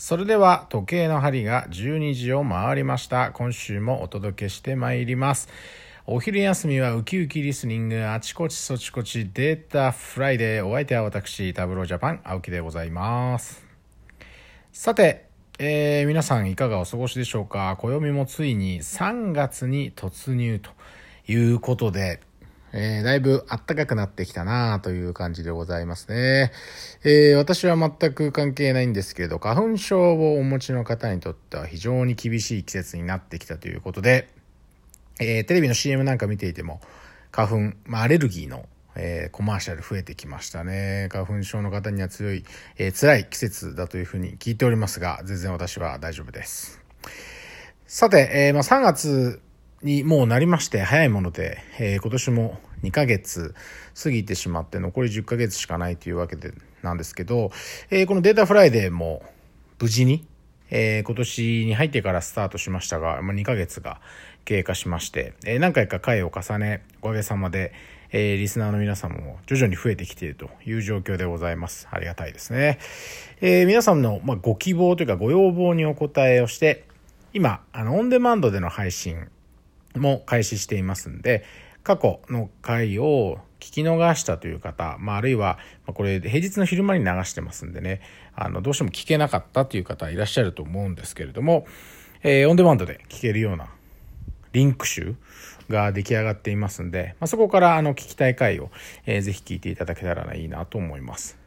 それでは時計の針が12時を回りました。今週もお届けしてまいります。お昼休みはウキウキリスニングあちこちそちこちデータフライデーお相手は私タブロージャパン青木でございます。さて、えー皆さんいかがお過ごしでしょうか？暦もついに3月に突入ということで、えーだいぶ暖かくなってきたなという感じでございますね。えー私は全く関係ないんですけれど、花粉症をお持ちの方にとっては非常に厳しい季節になってきたということで、えーテレビの CM なんか見ていても、花粉、まあ、アレルギーの、えコマーシャル増えてきましたね。花粉症の方には強い、え辛い季節だというふうに聞いておりますが、全然私は大丈夫です。さて、えまあ、3月にもうなりまして、早いもので、えー今年も2ヶ月過ぎてしまって、残り10ヶ月しかないというわけで、なんですけど、えーこのデータフライデーも無事に、えー今年に入ってからスタートしましたが、まあ、2ヶ月が経過しまして、えー何回か回を重ね、おかげさまで、えーリスナーの皆様も徐々に増えてきているという状況でございます。ありがたいですね。えー皆さんの、まあ、ご希望というかご要望にお答えをして、今、あの、オンデマンドでの配信も開始していますんで、過去の回を聞き逃したという方、まあ、あるいは、まこれ平日の昼間に流してますんでね、あの、どうしても聞けなかったという方いらっしゃると思うんですけれども、えーオンデマンドで聞けるようなリンク集が出来上がっていますんで、まあ、そこからあの聞きたい回を、えーぜひ聞いていただけたらいいなと思います。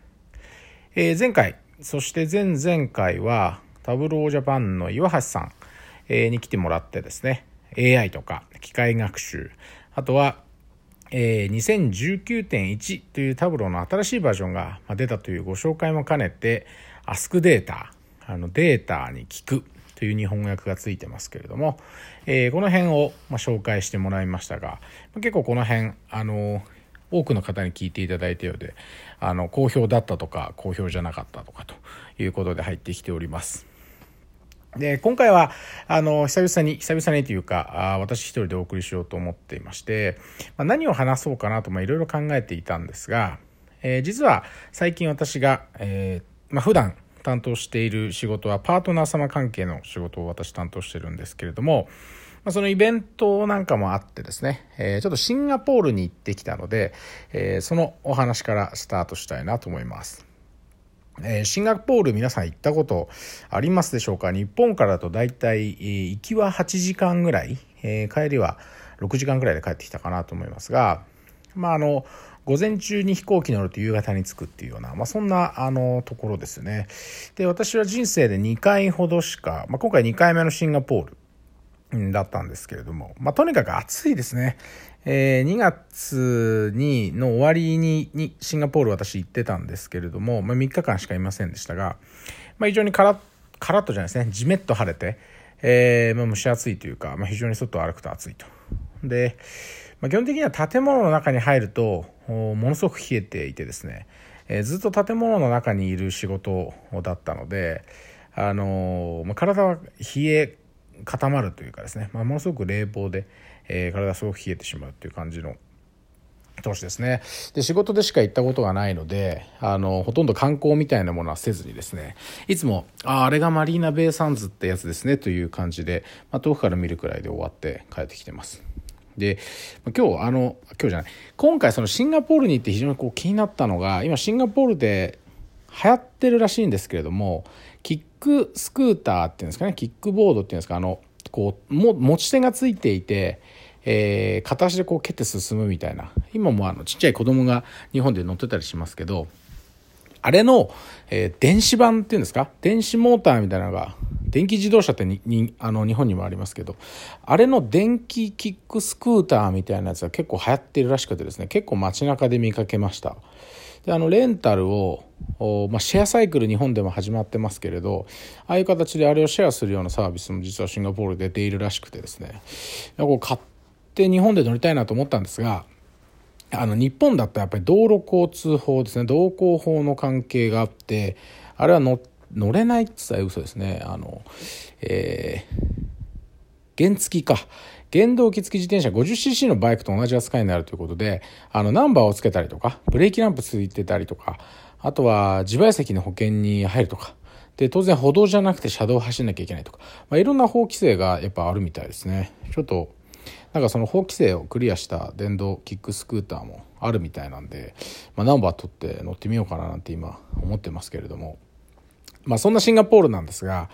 えー前回、そして前々回は、タブロージャパンの岩橋さん、えに来てもらってですね、AI とか機械学習、あとは、えー2019.1というタブローの新しいバージョンが出たというご紹介も兼ねて、Ask データ、あのデータに聞くという日本語訳がついてますけれども、えーこの辺をま紹介してもらいましたが、結構この辺、あの多くの方に聞いていただいたようで、あの、好評だったとか、好評じゃなかったとかということで入ってきております。で、今回は、あの、久々に、久々にというか、あ私一人でお送りしようと思っていまして、まあ、何を話そうかなと、まあ、いろいろ考えていたんですが、えー実は最近私が、えーまあ、普段担当している仕事はパートナー様関係の仕事を私担当してるんですけれども、まあ、そのイベントなんかもあってですね、えーちょっとシンガポールに行ってきたので、えーそのお話からスタートしたいなと思います。えシンガポール皆さん行ったことありますでしょうか？日本からだと大体、えー行きは8時間ぐらい、え帰りは6時間ぐらいで帰ってきたかなと思いますが、まああの、午前中に飛行機乗ると夕方に着くっていうような、まあそんなあのところですね。で、私は人生で2回ほどしか、まあ今回2回目のシンガポール、だったんですけれども、まあ、とにかく暑いですね。えー2月にの終わりににシンガポール私行ってたんですけれども、まあ、3日間しかいませんでしたが、まあ、非常にカラッカラッとじゃないですねじめっと晴れて、えーまあ、蒸し暑いというか、まあ、非常に外を歩くと暑いと。で、まあ、基本的には建物の中に入るとものすごく冷えていてですね、えーずっと建物の中にいる仕事だったので、あのま、体は冷え固まるというかですね、ま、ものすごく冷房で、えー体がすごく冷えてしまうという感じの投資ですね。で仕事でしか行ったことがないのであのほとんど観光みたいなものはせずにですね。いつもああれがマリーナ・ベイ・サンズってやつですねという感じで、まあ、遠くから見るくらいで終わって帰ってきてます。で今日あの今日じゃない。今回そのシンガポールに行って非常にこう気になったのが今シンガポールで流行ってるらしいんですけれどもキックスクーターっていうんですかねキックボードっていうんですかあのこう持ち手がついていて、えー片足でこう蹴って進むみたいな。今もあのちっちゃい子供が日本で乗ってたりしますけどあれの、えー電子版っていうんですか？電子モーターみたいなのが電気自動車ってににあの日本にもありますけどあれの電気キックスクーターみたいなやつが結構流行ってるらしくてですね結構街中で見かけました。であのレンタルを、まあ、シェアサイクル日本でも始まってますけれどああいう形であれをシェアするようなサービスも実はシンガポールで出ているらしくてですね。こう買って日本で乗りたいなと思ったんですがあの日本だとやっぱり道路交通法ですね。道交法の関係があってあれは乗乗れないって言ったら嘘ですね。あの、えー原付か。原動機付き自転車 50cc のバイクと同じ扱いになるということであのナンバーをつけたりとかブレーキランプついてたりとかあとは自賠責の保険に入るとか。で当然歩道じゃなくて車道を走んなきゃいけないとか、まあ、いろんな法規制がやっぱあるみたいですね。ちょっとなんかその法規制をクリアした電動キックスクーターもあるみたいなんで、まあ、ナンバー取って乗ってみようかななんて今思ってますけれども。まあ、そんなシンガポールなんですが、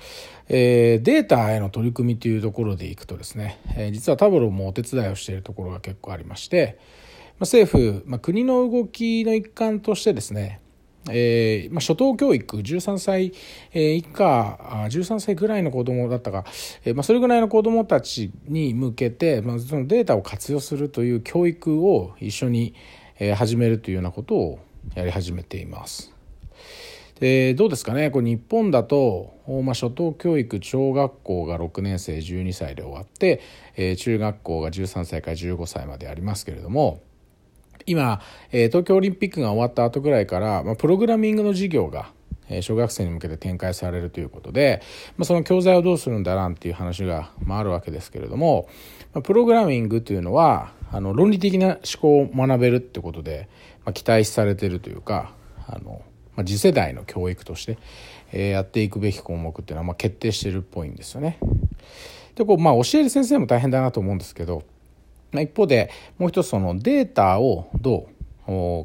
えー、データへの取り組みというところでいくとですね、えー、実はタブローもお手伝いをしているところが結構ありまして、まあ、政府、まあ、国の動きの一環としてですね、えーまあ、初等教育13歳、え、以下13歳ぐらいの子どもだったか、えーまあ、それぐらいの子どもたちに向けて、まあ、そのデータを活用するという教育を一緒に、え、始めるというようなことをやり始めています。でどうですかね？これ日本だと、まあ、初等教育小学校が6年生12歳で終わって、えー、中学校が13歳から15歳までありますけれども今、え、東京オリンピックが終わった後ぐらいから、まあ、プログラミングの授業が小学生に向けて展開されるということで、まあ、その教材をどうするんだなんていう話が、まあ、あるわけですけれども、まあ、プログラミングというのはあの論理的な思考を学べるってことで、まあ、期待されてるというかあの、まあ、次世代の教育として、えー、やっていくべき項目っていうのは、まあ、決定してるっぽいんですよね。でこう、まあ、教える先生も大変だなと思うんですけど一方でもう一つそのデータをどう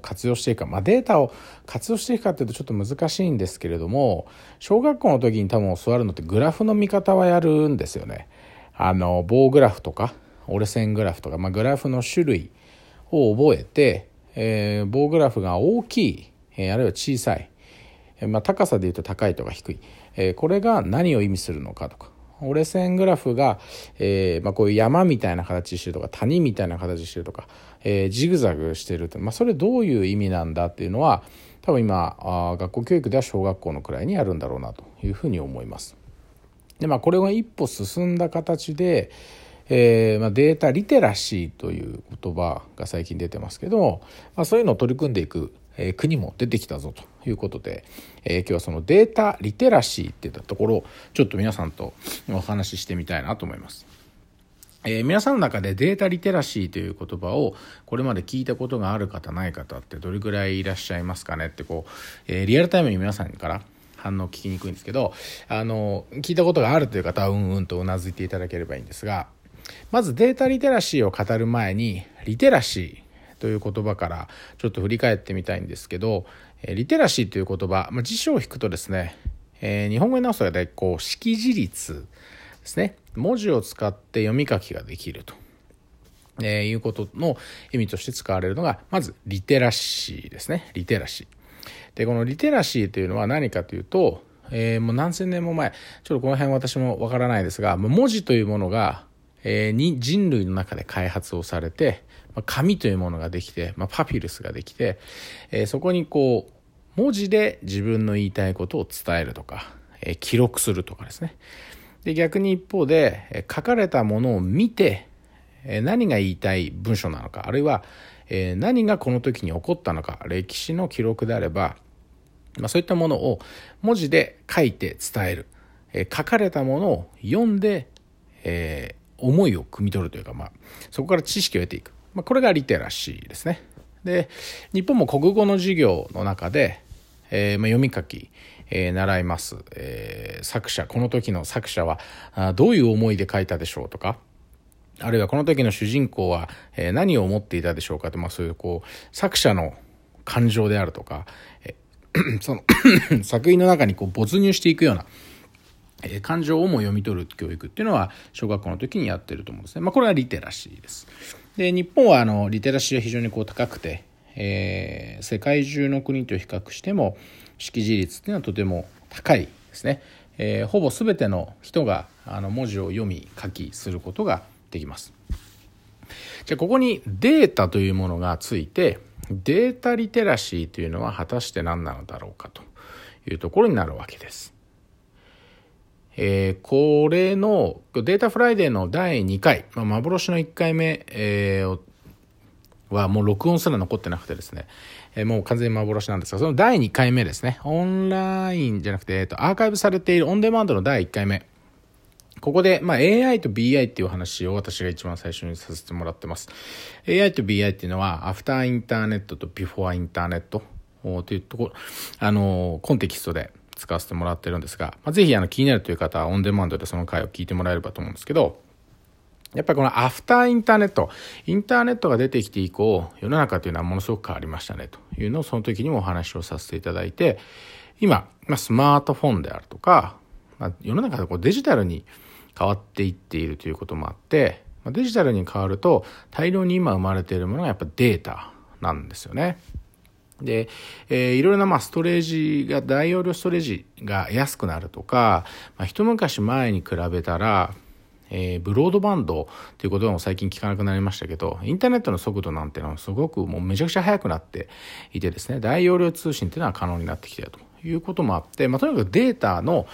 活用していくか、まあ、データを活用していくかっていうとちょっと難しいんですけれども小学校の時に多分教わるのってグラフの見方はやるんですよね。あの棒グラフとか折れ線グラフとか、まあ、グラフの種類を覚えて、えー、棒グラフが大きい、えー、あるいは小さい、えー、まあ、高さでいうと高いとか低い、えー、これが何を意味するのかとか折れ線グラフが、えーまあ、こういう山みたいな形してるとか谷みたいな形してるとか、えー、ジグザグしてると、まあ、それどういう意味なんだっていうのは多分今あ学校教育では小学校のくらいにあるんだろうなというふうに思います。でまあ、これが一歩進んだ形で、えーまあ、データリテラシーという言葉が最近出てますけど、まあ、そういうのを取り組んでいくえ、国も出てきたぞということで、えー、今日はそのデータリテラシーっていったところちょっと皆さんとお話ししてみたいなと思います。えー、皆さんの中でデータリテラシーという言葉をこれまで聞いたことがある方ない方ってどれぐらいいらっしゃいますかねってこう、えー、リアルタイムに皆さんから反応聞きにくいんですけどあの聞いたことがあるという方はうんうんとうなずいていただければいいんですがまずデータリテラシーを語る前にリテラシーという言葉からちょっと振り返ってみたいんですけど、えリテラシーという言葉、まあ、辞書を引くとですね、えー、日本語に直すと大体こう識字率ですね。文字を使って読み書きができると、えー、いうことの意味として使われるのがまずリテラシーですね。リテラシー。でこのリテラシーというのは何かというと、えー、もう何千年も前ちょっとこの辺私もわからないですが文字というものが、えー、に人類の中で開発をされてま紙というものができて、まあ、パピルスができて、え、そこにこう文字で自分の言いたいことを伝えるとか、え、記録するとかですね。で逆に一方で、え、書かれたものを見て、え何が言いたい文章なのかあるいは、え何がこの時に起こったのか歴史の記録であれば、まあ、そういったものを文字で書いて伝える、え書かれたものを読んで、え思いを汲み取るというか、まあ、そこから知識を得ていく。まあ、これがリテラシーですね。で、日本も国語の授業の中で、えー、まあ、読み書き、えー、習います、えー、作者、この時の作者はあどういう思いで書いたでしょうとか、あるいはこの時の主人公は、えー、何を思っていたでしょうかと、まあ、そういうこう、作者の感情であるとか、え その 作品の中にこう没入していくような、え感情をも読み取る教育っていうのは小学校の時にやってると思うんですね。まあ、これはリテラシーです。で日本はあのリテラシーは非常にこう高くて、えー、世界中の国と比較しても識字率っていうのはとても高いですね、えー、ほぼ全ての人があの文字を読み書きすることができます。じゃあここにデータというものがついてデータリテラシーというのは果たして何なのだろうかというところになるわけです。えー、これのデータフライデーの第2回、まあ、幻の1回目、えー、はもう録音すら残ってなくてですね、えー、もう完全に幻なんですが、その第2回目ですね、オンラインじゃなくて、えー、とアーカイブされているオンデマンドの第1回目。ここで、まあ、AI と BI っていう話を私が一番最初にさせてもらってます。AI と BI っていうのは、アフターインターネットとビフォーインターネットというところ、あの、コンテキストで使わせてもらってるんですが、まあ、ぜひあの気になるという方はオンデマンドでその回を聞いてもらえればと思うんですけど、やっぱりこのアフターインターネット、インターネットが出てきて以降、世の中というのはものすごく変わりましたねというのをその時にもお話をさせていただいて、今、まあ、スマートフォンであるとか、まあ、世の中でこうデジタルに変わっていっているということもあって、まあ、デジタルに変わると大量に今生まれているものがやっぱデータなんですよね。で、えー、いろいろなまあストレージが、大容量ストレージが安くなるとか、まあ、一昔前に比べたら、えー、ブロードバンドということも最近聞かなくなりましたけど、インターネットの速度なんてのはすごくもうめちゃくちゃ速くなっていてですね、大容量通信っていうのは可能になってきてるということもあって、まあ、とにかくデータの、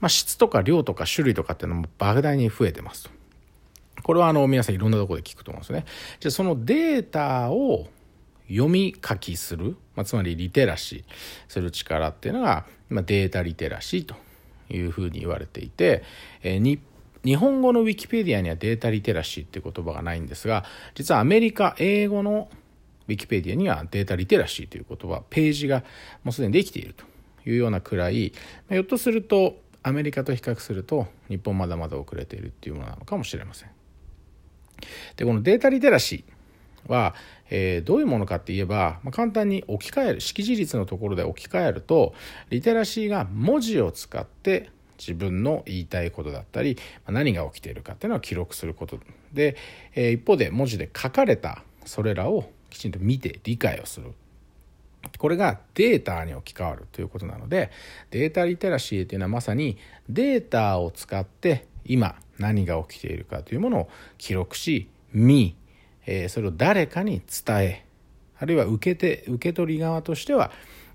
まあ、質とか量とか種類とかっていうのも莫大に増えてますと。これはあの皆さんいろんなところで聞くと思うんですね。じゃあそのデータを読み書きする、まあ、つまりリテラシーする力っていうのが、まあ、データリテラシーというふうに言われていて、えー、日本語のウィキペディアにはデータリテラシーっていう言葉がないんですが実はアメリカ英語のウィキペディアにはデータリテラシーという言葉ページがもうすでにできているというようなくらい、まあ、ひょっとするとアメリカと比較すると日本まだまだ遅れているっていうものなのかもしれません。でこのデータリテラシーは、えー、どういうものかって言えば、まあ、簡単に置き換える識字率のところで置き換えるとリテラシーが文字を使って自分の言いたいことだったりま何が起きているかっていうのを記録すること。で、えー、一方で文字で書かれたそれらをきちんと見て理解をする。これがデータに置き換わるということなのでデータリテラシーというのはまさにデータを使って今何が起きているかというものを記録し見、え、それを誰かに伝えあるいは受けて受け取り側としては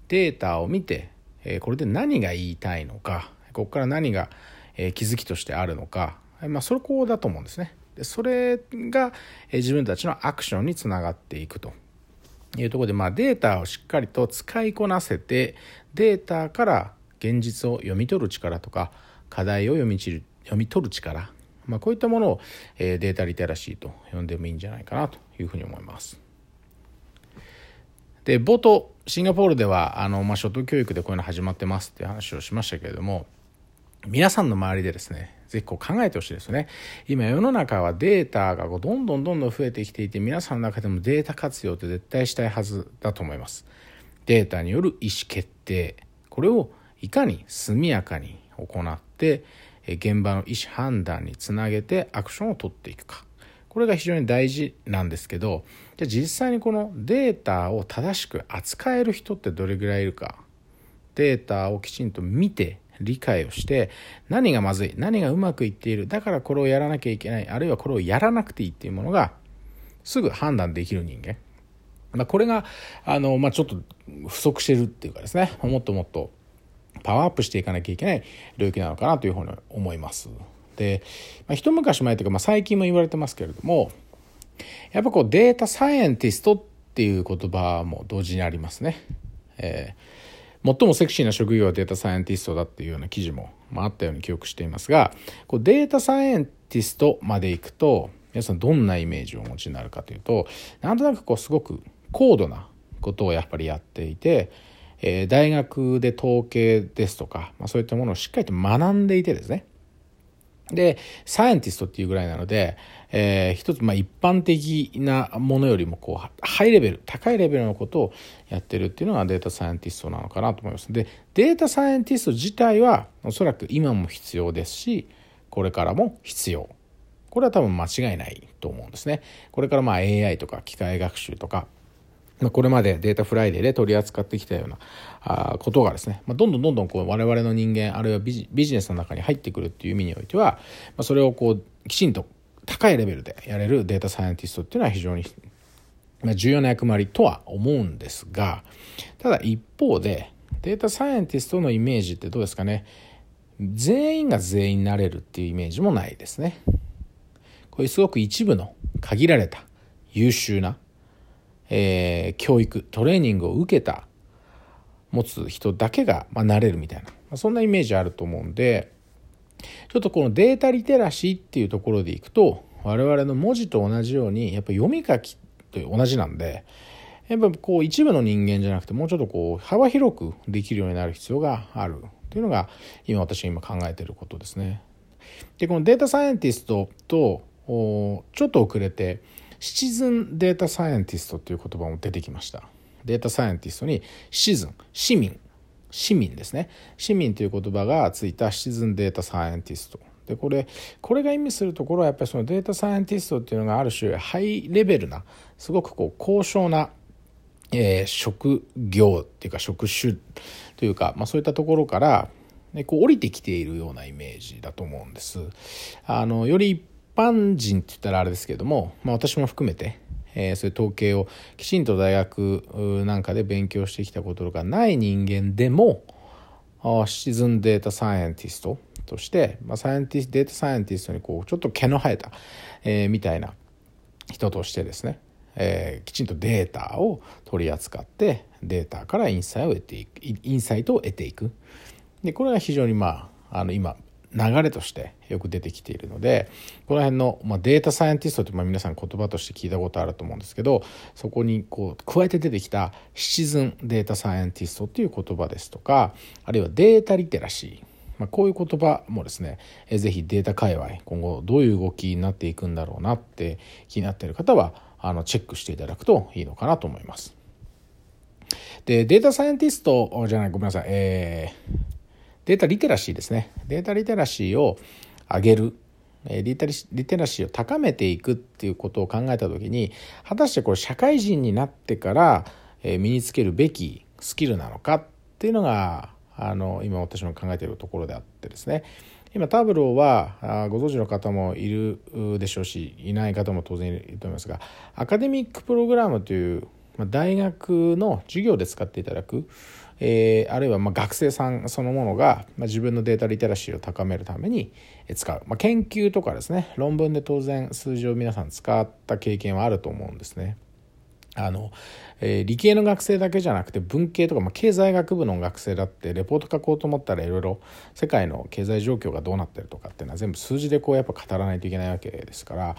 データを見て、え、これで何が言いたいのかここから何が、え、気づきとしてあるのか、まあ、それこだと思うんですね。でそれが、え、自分たちのアクションにつながっていくというところで、まあ、データをしっかりと使いこなせてデータから現実を読み取る力とか課題を読み読み取る力、まあ、こういったものを、え、データリテラシーと呼んでもいいんじゃないかなというふうに思います。で冒頭シンガポールではあの、まあ、初等教育でこういうの始まってますっていう話をしましたけれども皆さんの周りでですね、ぜひこう考えてほしいですね。今世の中はデータがこうどんどんどんどん増えてきていて、皆さんの中でもデータ活用って絶対したいはずだと思います。データによる意思決定、これをいかに速やかに行って、現場の意思判断につなげてアクションを取っていくか。これが非常に大事なんですけど、じゃあ実際にこのデータを正しく扱える人ってどれぐらいいるか。データをきちんと見て理解をして何がまずい何がうまくいっているだからこれをやらなきゃいけないあるいはこれをやらなくていいっていうものがすぐ判断できる人間、まあ、これがあの、まあ、ちょっと不足してるっていうかですねもっともっとパワーアップしていかなきゃいけない領域なのかなというふうに思います。で、まあ、一昔前というか、まあ、最近も言われてますけれどもやっぱこうデータサイエンティストっていう言葉も同時にありますね。えー最もセクシーな職業はデータサイエンティストだっていうような記事も、まあ、あったように記憶していますがこうデータサイエンティストまで行くと皆さんどんなイメージをお持ちになるかというとなんとなくこうすごく高度なことをやっぱりやっていて、えー、大学で統計ですとか、まあ、そういったものをしっかりと学んでいてですねで、サイエンティストっていうぐらいなので、えー、一つ、まあ、一般的なものよりも、こう、ハイレベル、高いレベルのことをやってるっていうのがデータサイエンティストなのかなと思います。で、データサイエンティスト自体は、おそらく今も必要ですし、これからも必要。これは多分間違いないと思うんですね。これからまあ AI とか機械学習とか、まこれまでデータフライデーで取り扱ってきたようなあことがですね、ま、どんどんどんどんこう我々の人間あるいはビジネスの中に入ってくるっていう意味においては、ま、それをこうきちんと高いレベルでやれるデータサイエンティストっていうのは非常に重要な役割とは思うんですがただ一方でデータサイエンティストのイメージってどうですかね全員が全員になれるっていうイメージもないですね。こういうすごく一部の限られた優秀なえー、教育トレーニングを受けた持つ人だけが、まあ、なれるみたいな、まあ、そんなイメージあると思うんでちょっとこのデータリテラシーっていうところでいくと我々の文字と同じようにやっぱ読み書きと同じなんでやっぱこう一部の人間じゃなくてもうちょっとこう幅広くできるようになる必要があるっていうのが今私が今考えてることですね。でこのデータサイエンティストとちょっと遅れてシチズンデータサイエンティストっていう言葉も出てきました。データサイエンティストにシチズン市民市民ですね市民という言葉がついたシチズンデータサイエンティストでこれこれが意味するところはやっぱりそのデータサイエンティストっていうのがある種ハイレベルなすごくこう高尚な、えー、職業っていうか職種というか、まあ、そういったところからね、こう降りてきているようなイメージだと思うんです。あのより一般人って言ったらあれですけども、まあ、私も含めて、えー、そういう統計をきちんと大学なんかで勉強してきたことがない人間でもシチズンデータサイエンティストとして、まあ、サイエンティスデータサイエンティストにこうちょっと毛の生えた、えー、みたいな人としてですね、えー、きちんとデータを取り扱ってデータからインサイトを得ていく。インサイトを得ていくでこれが非常にまああの今流れとしてよく出てきているのでこの辺の、まあ、データサイエンティストってまあ皆さん言葉として聞いたことあると思うんですけどそこにこう加えて出てきたシチズンデータサイエンティストっていう言葉ですとかあるいはデータリテラシーまあ、こういう言葉もですね、えー、ぜひデータ界隈今後どういう動きになっていくんだろうなって気になっている方はあのチェックしていただくといいのかなと思います。でデータサイエンティストじゃないごめんなさい、えー、データリテラシーですね。データリテラシーを上げる。リテリテラシーを高めていくっていうことを考えた時に果たしてこれ社会人になってから身につけるべきスキルなのかっていうのがあの今私の考えているところであってですね。今タブローはご存知の方もいるでしょうしいない方も当然いると思いますがアカデミックプログラムという大学の授業で使っていただくえー、あるいはま学生さんそのものが、ま自分のデータリテラシーを高めるために使う、まあ、研究とかですね論文で当然数字を皆さん使った経験はあると思うんですね。あのえー、理系の学生だけじゃなくて文系とか、まあ、経済学部の学生だってレポート書こうと思ったらいろいろ世界の経済状況がどうなってるとかっていうのは全部数字でこうやっぱ語らないといけないわけですから、ま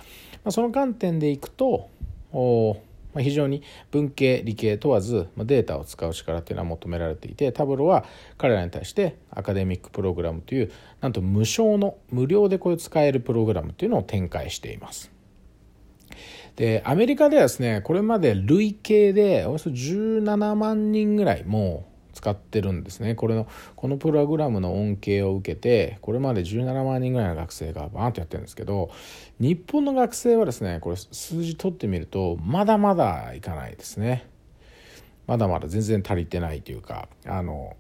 あ、その観点でいくとおまあ、非常に文系理系問わず、まあ、データを使う力というのは求められていてタブロは彼らに対してアカデミックプログラムというなんと無償の無料でこれ使えるプログラムというのを展開しています。でアメリカではですねこれまで累計でおよそ17万人ぐらいもう使ってるんですね。これのこのプログラムの恩恵を受けてこれまで17万人ぐらいの学生がバーンとやってるんですけど日本の学生はですねこれ数字取ってみるとまだまだいかないですね。まだまだ全然足りてないというかあの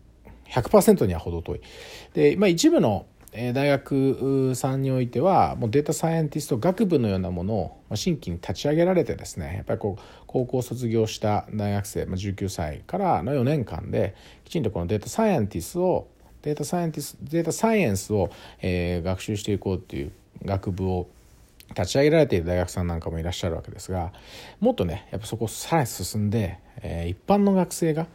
100%には程遠い。で、まあ、一部の大学さんにおいてはもうデータサイエンティスト学部のようなものを新規に立ち上げられてですねやっぱりこう高校卒業した大学生19歳からの4年間できちんとこのデータサイエンティストをデータサイエンティスデータサイエンスを、え、学習していこうっていう学部を立ち上げられている大学さんなんかもいらっしゃるわけですがもっとねやっぱそこをさらに進んで、え、一般の学生が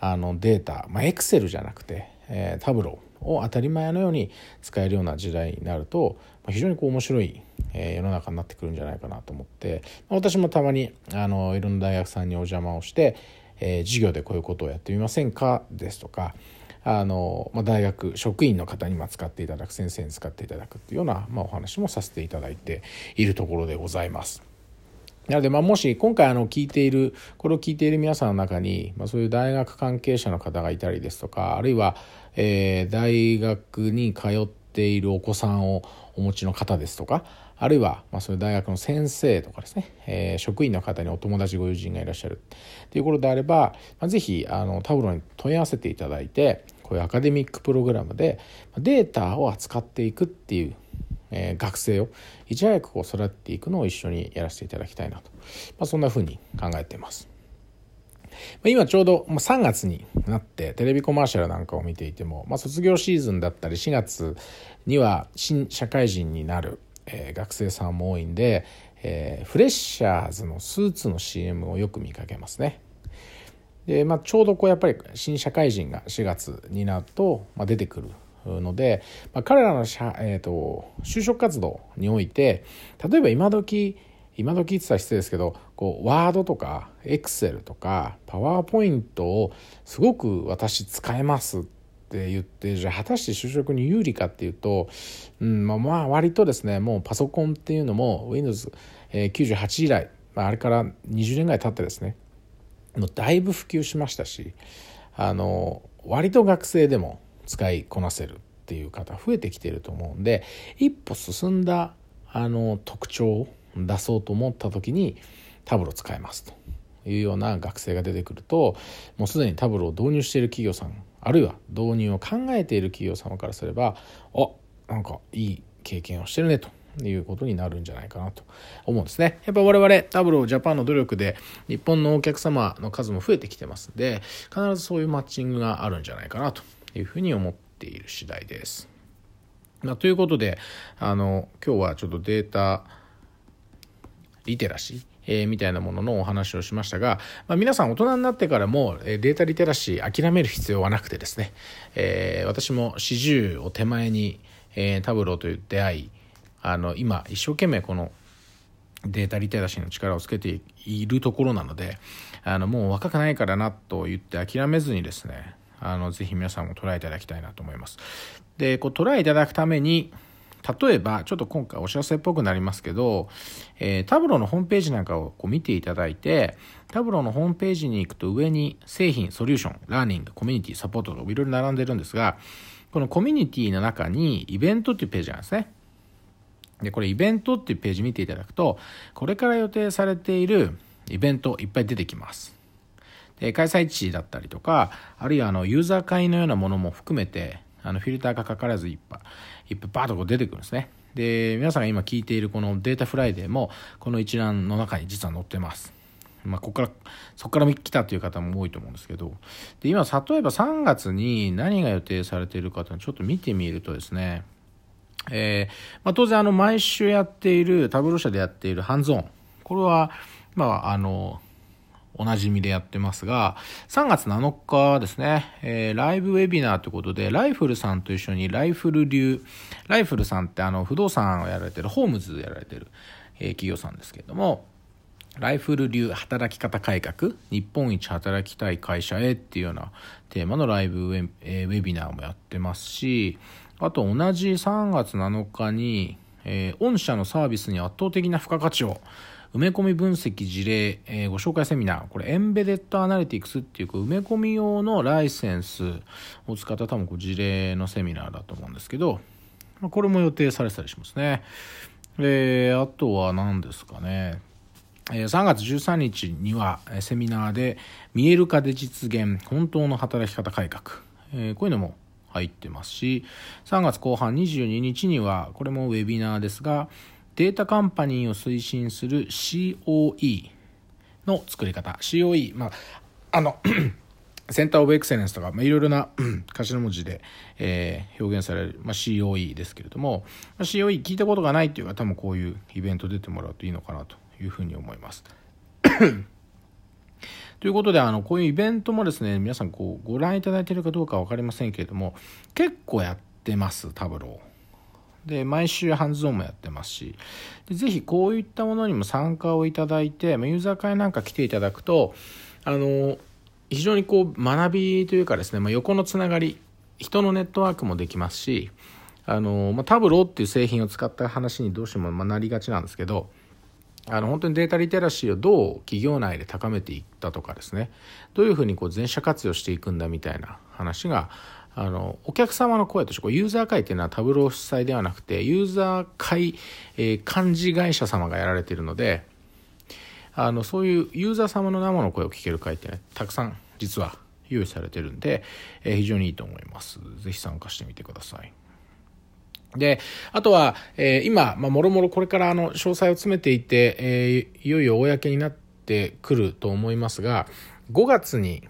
あのデータまあエクセルじゃなくて、え、タブローを当たり前のように使えるような時代になると非常にこう面白い世の中になってくるんじゃないかなと思って私もたまにあのいろんな大学さんにお邪魔をして、え、授業でこういうことをやってみませんか？ですとかあの、ま、大学職員の方に使っていただく先生に使っていただくっていうような、ま、お話もさせていただいているところでございます。なので、まあ、もし今回あの聞いているこれを聞いている皆さんの中に、まあ、そういう大学関係者の方がいたりですとかあるいは、えー、大学に通っているお子さんをお持ちの方ですとかあるいは、まあ、そういう大学の先生とかですね、えー、職員の方にお友達ご友人がいらっしゃる。ということであれば、まあ、ぜひあのタブロに問い合わせていただいてこういうアカデミックプログラムでデータを扱っていくっていうえー、学生をいち早くこう育っていくのを一緒にやらせていただきたいなと、まあ、そんなふうに考えています。今ちょうど3月になってテレビコマーシャルなんかを見ていても、まあ、卒業シーズンだったり4月には新社会人になる、え、学生さんも多いんで、えー、フレッシャーズのスーツの CM をよく見かけますね。でまあ、ちょうどこうやっぱり新社会人が4月になると、まあ、出てくるので、まあ、彼らのしゃ、えーと、就職活動において例えば今時今時言ってたら失礼ですけどこうワードとかエクセルとかパワーポイントをすごく私使えますって言ってじゃあ果たして就職に有利かっていうと、うんまあ、まあ割とですねもうパソコンっていうのも Windows98 以来、あ、あれから20年ぐらい経ってですねもうだいぶ普及しましたしあの割と学生でも使いこなせるっていう方増えてきてると思うんで一歩進んだあの特徴を出そうと思った時にタブロ使えますというような学生が出てくるともうすでにタブロを導入している企業さんあるいは導入を考えている企業様からすればあなんかいい経験をしてるねということになるんじゃないかなと思うんですね。やっぱ我々タブロージャパンの努力で日本のお客様の数も増えてきてますんで必ずそういうマッチングがあるんじゃないかなというふうに思っている次第です。まあ、ということであの今日はちょっとデータリテラシーえー、みたいなもののお話をしましたが、まあ、皆さん大人になってからもえデータリテラシー諦める必要はなくてですね、えー、私も40を手前に、えー、タブローという出会いあの今一生懸命このデータリテラシーの力をつけているところなのであのもう若くないからなと言って諦めずにですねあのぜひ皆さんもトライいただきたいなと思います。でこうトライいただくために例えば、ちょっと今回お知らせっぽくなりますけど、えー、タブローのホームページなんかをこう見ていただいて、タブローのホームページに行くと上に製品、ソリューション、ラーニング、コミュニティ、サポートといろいろ並んでるんですが、このコミュニティの中にイベントっていうページなんですね。で、これイベントっていうページ見ていただくと、これから予定されているイベントいっぱい出てきます。で開催地だったりとか、あるいはあのユーザー会のようなものも含めて、あのフィルターがかからずいっぱい、いっぱいバーッとこう出てくるんですね。で、皆さんが今聞いているこのデータフライデーも、この一覧の中に実は載ってます。まあ、ここから、そこから来たという方も多いと思うんですけど、で、今、例えば3月に何が予定されているかというのをちょっと見てみるとですね、えー、まあ、当然、あの、毎週やっている、 Tableau 社でやっているハンズオン。これは、まあ、あの、おなじみでやってますが、3月7日ですね、えー、ライブウェビナーということで、ライフルさんと一緒にライフル流、ライフルさんってあの不動産をやられてる、ホームズやられてる、えー、企業さんですけれども、ライフル流働き方改革、日本一働きたい会社へっていうようなテーマのライブウェ,、えー、ウェビナーもやってますし、あと同じ3月7日に、えー、御社のサービスに圧倒的な付加価値を埋め込み分析事例、えー、ご紹介セミナー、これエンベデッドアナリティクスっていう埋め込み用のライセンスを使った多分事例のセミナーだと思うんですけど、これも予定されてたりしますね。えー、あとは何ですかね。3月13日にはセミナーで見える化で実現本当の働き方改革、こういうのも入ってますし3月後半22日にはこれもウェビナーですがデータカンパニーを推進する COE の作り方 COE まああの センターオブエクセレンスとか、まあ、いろいろな 頭文字で、えー、表現される、まあ、COE ですけれども、まあ、COE 聞いたことがないっていう方もこういうイベント出てもらうといいのかなというふうに思います。ということで、あの、こういうイベントもですね、皆さんこうご覧いただいているかどうか分かりませんけれども、結構やってます、タブロー。で毎週ハンズオンもやってますしでぜひこういったものにも参加をいただいてユーザー会なんか来ていただくとあの非常にこう学びというかですね、まあ、横のつながり人のネットワークもできますしあの、まあ、タブローっていう製品を使った話にどうしてもなりがちなんですけどあの本当にデータリテラシーをどう企業内で高めていったとかですねどういうふうにこう全社活用していくんだみたいな話があのお客様の声としてこうユーザー会っていうのはタブロー主催ではなくてユーザー会、えー、幹事会社様がやられているのであのそういうユーザー様の生の声を聞ける会ってねたくさん実は用意されてるんで、えー、非常にいいと思います。ぜひ参加してみてください。で、あとは、えー、今、まあ、もろもろこれからあの、詳細を詰めていて、えー、いよいよ公になってくると思いますが、5月に、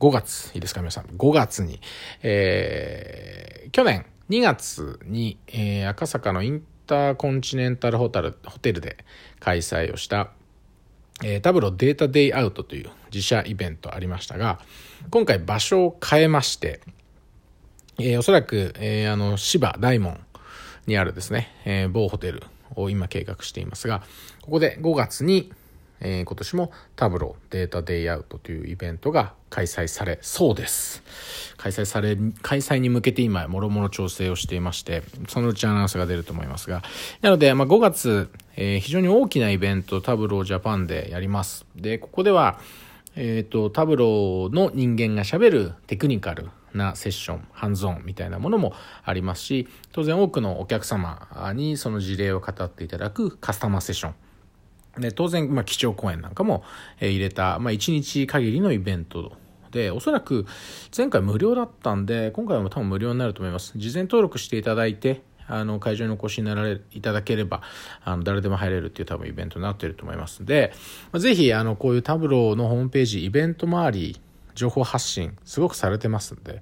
5月、いいですか皆さん。5月に、えー、去年2月に、えー、赤坂のインターコンチネンタルホテルホテルで開催をした、えー、タブロデータデイアウトという自社イベントありましたが、今回場所を変えまして、えー、おそらく、えー、あの、芝大門にあるですね、えー、某ホテルを今計画していますが、ここで5月に、え、今年もタブローデータデイアウトというイベントが開催されそうです。開催され、開催に向けて今、もろもろ調整をしていまして、そのうちアナウンスが出ると思いますが、なので、まあ、5月、えー、非常に大きなイベント、タブロージャパンでやります。で、ここでは、えっ、ー、と、タブローの人間がしゃべるテクニカルなセッション、ハンズオンみたいなものもありますし、当然多くのお客様にその事例を語っていただくカスタマーセッション、で当然、まあ、基調講演なんかも、え入れた、まあ、1日限りのイベント。でおそらく前回無料だったんで今回も多分無料になると思います。事前登録していただいてあの会場にお越しになられいただければあの誰でも入れるっていう多分イベントになってると思います。んで、まあ、ぜひあのこういうタブローのホームページイベント周り情報発信すごくされてますんで、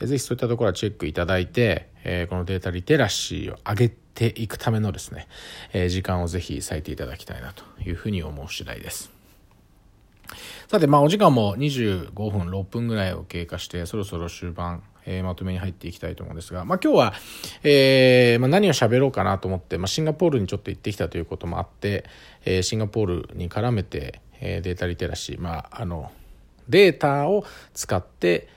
えぜひそういったところはチェックいただいて、え、このデータリテラシーを上げていくためのですね、え、時間をぜひ割いていただきたいなというふうに思う次第です。さて、まあ、お時間も25分、6分ぐらいを経過して、そろそろ終盤、えー、まとめに入っていきたいと思うんですが、まあ、今日は、えーまあ、何を喋ろうかなと思って、まあ、シンガポールにちょっと行ってきたということもあって、えー、シンガポールに絡めて、えー、データリテラシー、まあ、あのデータを使って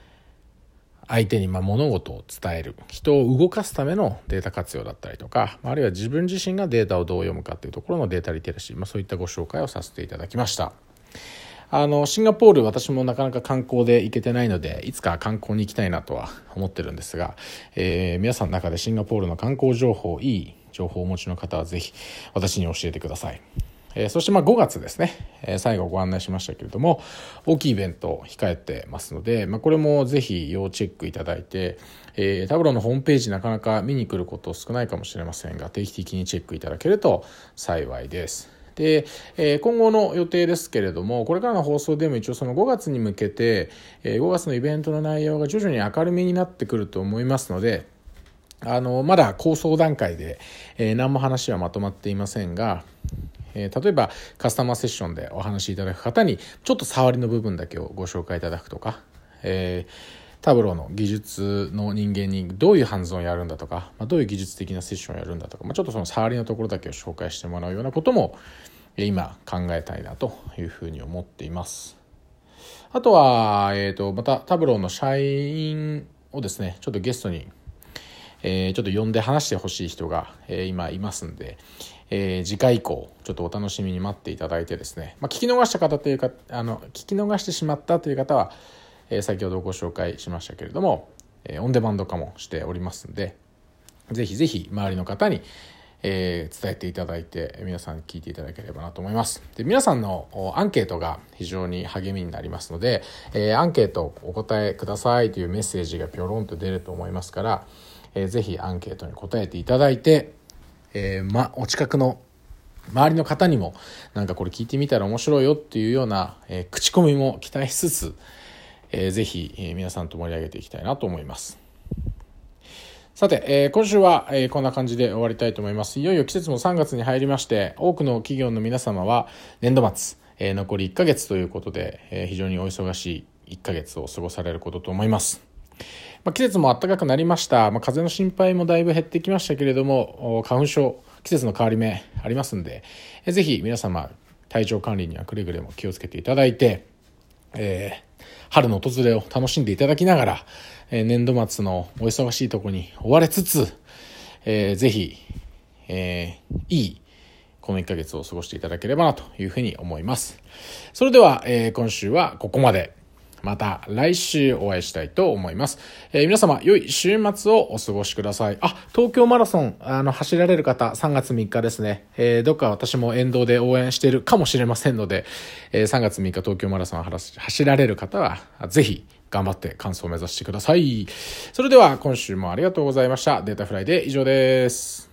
相手にま物事を伝える。人を動かすためのデータ活用だったりとかあるいは自分自身がデータをどう読むかというところのデータリテラシー、ま、そういったご紹介をさせていただきました。あのシンガポール私もなかなか観光で行けてないのでいつか観光に行きたいなとは思ってるんですが、えー、皆さんの中でシンガポールの観光情報いい情報をお持ちの方はぜひ私に教えてください。えー、そしてまあ5月ですね、えー、最後ご案内しましたけれども大きいイベントを控えてますので、まあ、これもぜひ要チェックいただいて、えー、タブローのホームページなかなか見に来ること少ないかもしれませんが定期的にチェックいただけると幸いです。で、え、今後の予定ですけれどもこれからの放送でも一応その5月に向けて、え、5月のイベントの内容が徐々に明るみになってくると思いますのであのまだ構想段階で、えー、何も話はまとまっていませんがえー、例えばカスタマーセッションでお話しいただく方にちょっと触りの部分だけをご紹介いただくとか、えー、タブローの技術の人間にどういうハンズをやるんだとか、まあ、どういう技術的なセッションをやるんだとか、まあ、ちょっとその触りのところだけを紹介してもらうようなことも今考えたいなというふうに思っています。あとは、えっ、ー、と、またタブローの社員をですね、ちょっとゲストに、えー、ちょっと呼んで話してほしい人が、えー、今いますんで、えー、次回以降ちょっとお楽しみに待っていただいてですね、まあ、聞き逃した方というかあの聞き逃してしまったという方は、えー、先ほどご紹介しましたけれども、えー、オンデマンド化もしておりますんでぜひぜひ周りの方に、えー、伝えていただいて皆さん聞いていただければなと思います。で皆さんのアンケートが非常に励みになりますので、えー、アンケートお答えくださいというメッセージがぴょろんと出ると思いますから、えー、ぜひアンケートに答えていただいてえー、ま、お近くの周りの方にもなんかこれ聞いてみたら面白いよっていうような、えー、口コミも期待しつつ、えー、ぜひ、えー、皆さんと盛り上げていきたいなと思います。さて、えー、今週は、えー、こんな感じで終わりたいと思います。いよいよ季節も3月に入りまして、多くの企業の皆様は年度末、えー、残り1ヶ月ということで、えー、非常にお忙しい1ヶ月を過ごされることと思います。まあ、季節も暖かくなりました、まあ、風の心配もだいぶ減ってきましたけれども花粉症季節の変わり目ありますんでえぜひ皆様体調管理にはくれぐれも気をつけていただいて、えー、春の訪れを楽しんでいただきながら、えー、年度末のお忙しいとこに追われつつ、えー、ぜひ、えー、いいこの1ヶ月を過ごしていただければなというふうに思います。それでは、えー、今週はここまで。また来週お会いしたいと思います。えー、皆様、良い週末をお過ごしください。あ、東京マラソン、あの、走られる方、3月3日ですね。えー、どっか私も沿道で応援しているかもしれませんので、えー、3月3日東京マラソン走られる方は、ぜひ、頑張って完走を目指してください。それでは今週もありがとうございました。データフライで以上です。